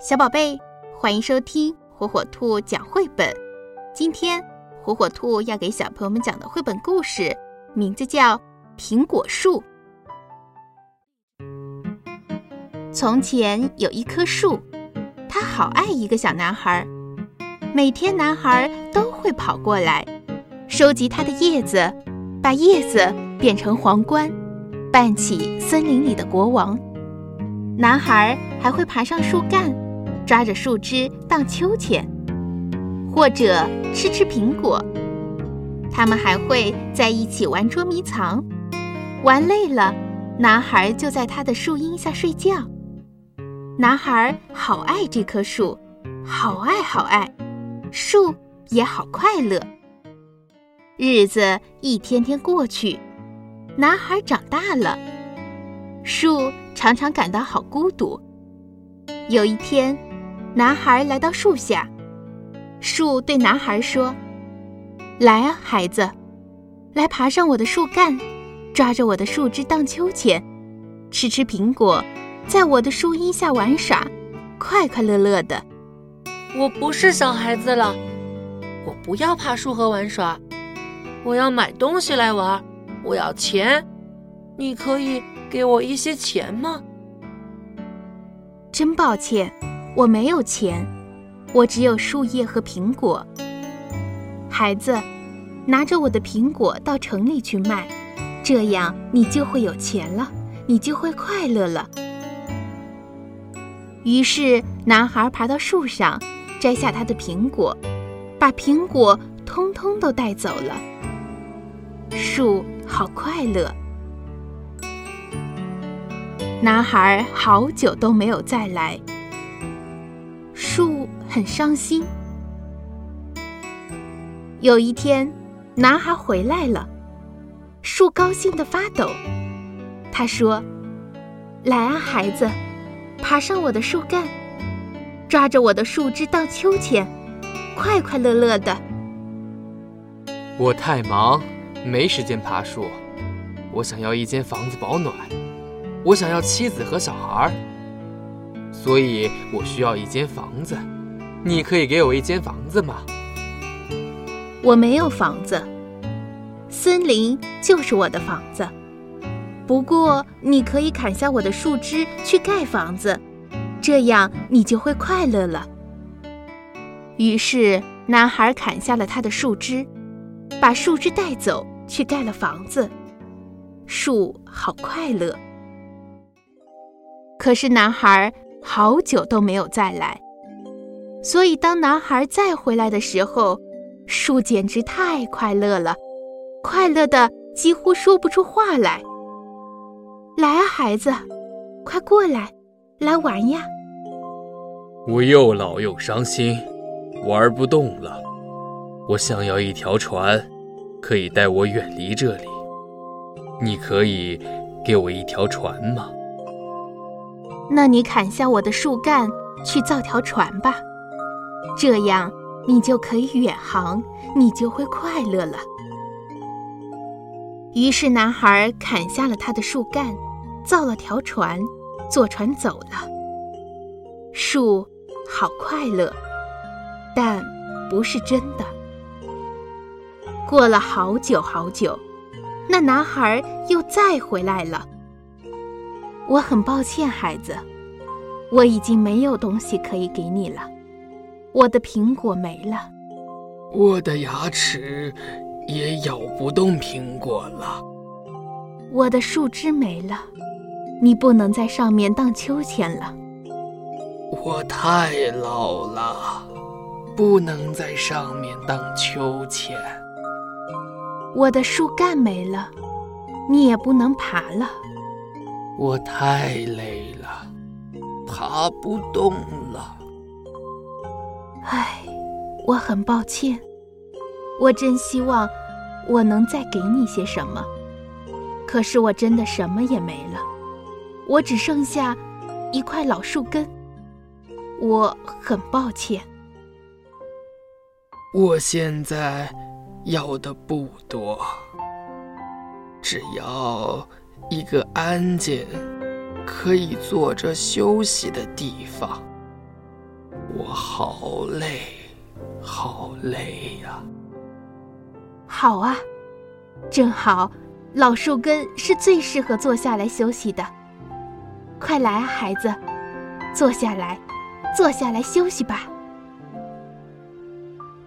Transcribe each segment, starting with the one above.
小宝贝，欢迎收听火火兔讲绘本。今天，火火兔要给小朋友们讲的绘本故事名字叫《苹果树》。从前有一棵树，它好爱一个小男孩，每天男孩都会跑过来，收集它的叶子，把叶子变成皇冠，扮起森林里的国王。男孩还会爬上树干。抓着树枝荡秋千，或者吃吃苹果。他们还会在一起玩捉迷藏，玩累了，男孩就在他的树荫下睡觉。男孩好爱这棵树，好爱好爱，树也好快乐。日子一天天过去，男孩长大了，树常常感到好孤独。有一天。男孩来到树下，树对男孩说：“来啊，孩子，来爬上我的树干，抓着我的树枝荡秋千，吃吃苹果，在我的树荫下玩耍，快快乐乐的。”我不是小孩子了，我不要爬树和玩耍，我要买东西来玩，我要钱，你可以给我一些钱吗？真抱歉。我没有钱，我只有树叶和苹果。孩子，拿着我的苹果到城里去卖，这样你就会有钱了，你就会快乐了。于是，男孩爬到树上，摘下他的苹果，把苹果通通都带走了。树好快乐。男孩好久都没有再来。很伤心。有一天，男孩回来了，树高兴的发抖。他说：“来啊，孩子，爬上我的树干，抓着我的树枝荡秋千，快快乐乐的。”我太忙，没时间爬树。我想要一间房子保暖，我想要妻子和小孩。所以我需要一间房子，你可以给我一间房子吗？我没有房子，森林就是我的房子。不过你可以砍下我的树枝去盖房子，这样你就会快乐了。于是男孩砍下了他的树枝，把树枝带走去盖了房子。树好快乐。可是男孩。好久都没有再来，所以当男孩再回来的时候，树简直太快乐了，快乐的几乎说不出话来。来啊，孩子，快过来，来玩呀！我又老又伤心，玩不动了。我想要一条船，可以带我远离这里。你可以给我一条船吗？那你砍下我的树干去造条船吧，这样你就可以远航，你就会快乐了。于是男孩砍下了他的树干，造了条船，坐船走了。树好快乐，但不是真的。过了好久好久，那男孩又再回来了。我很抱歉，孩子，我已经没有东西可以给你了。我的苹果没了，我的牙齿也咬不动苹果了。我的树枝没了，你不能在上面荡秋千了。我太老了，不能在上面荡秋千。我的树干没了，你也不能爬了。我太累了，爬不动了。唉，我很抱歉。我真希望我能再给你些什么，可是我真的什么也没了。我只剩下一块老树根。我很抱歉。我现在要的不多，只要。一个安静、可以坐着休息的地方。我好累，好累呀！好啊，正好，老树根是最适合坐下来休息的。快来啊，孩子，坐下来，坐下来休息吧。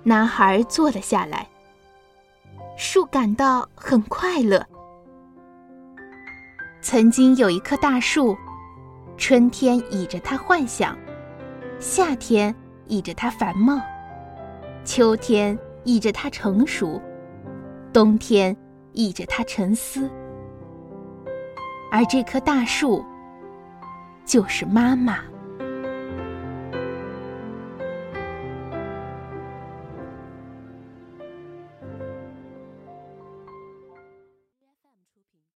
男孩坐了下来，树感到很快乐。曾经有一棵大树，春天倚着它幻想，夏天倚着它繁茂，秋天倚着它成熟，冬天倚着它沉思。而这棵大树，就是妈妈。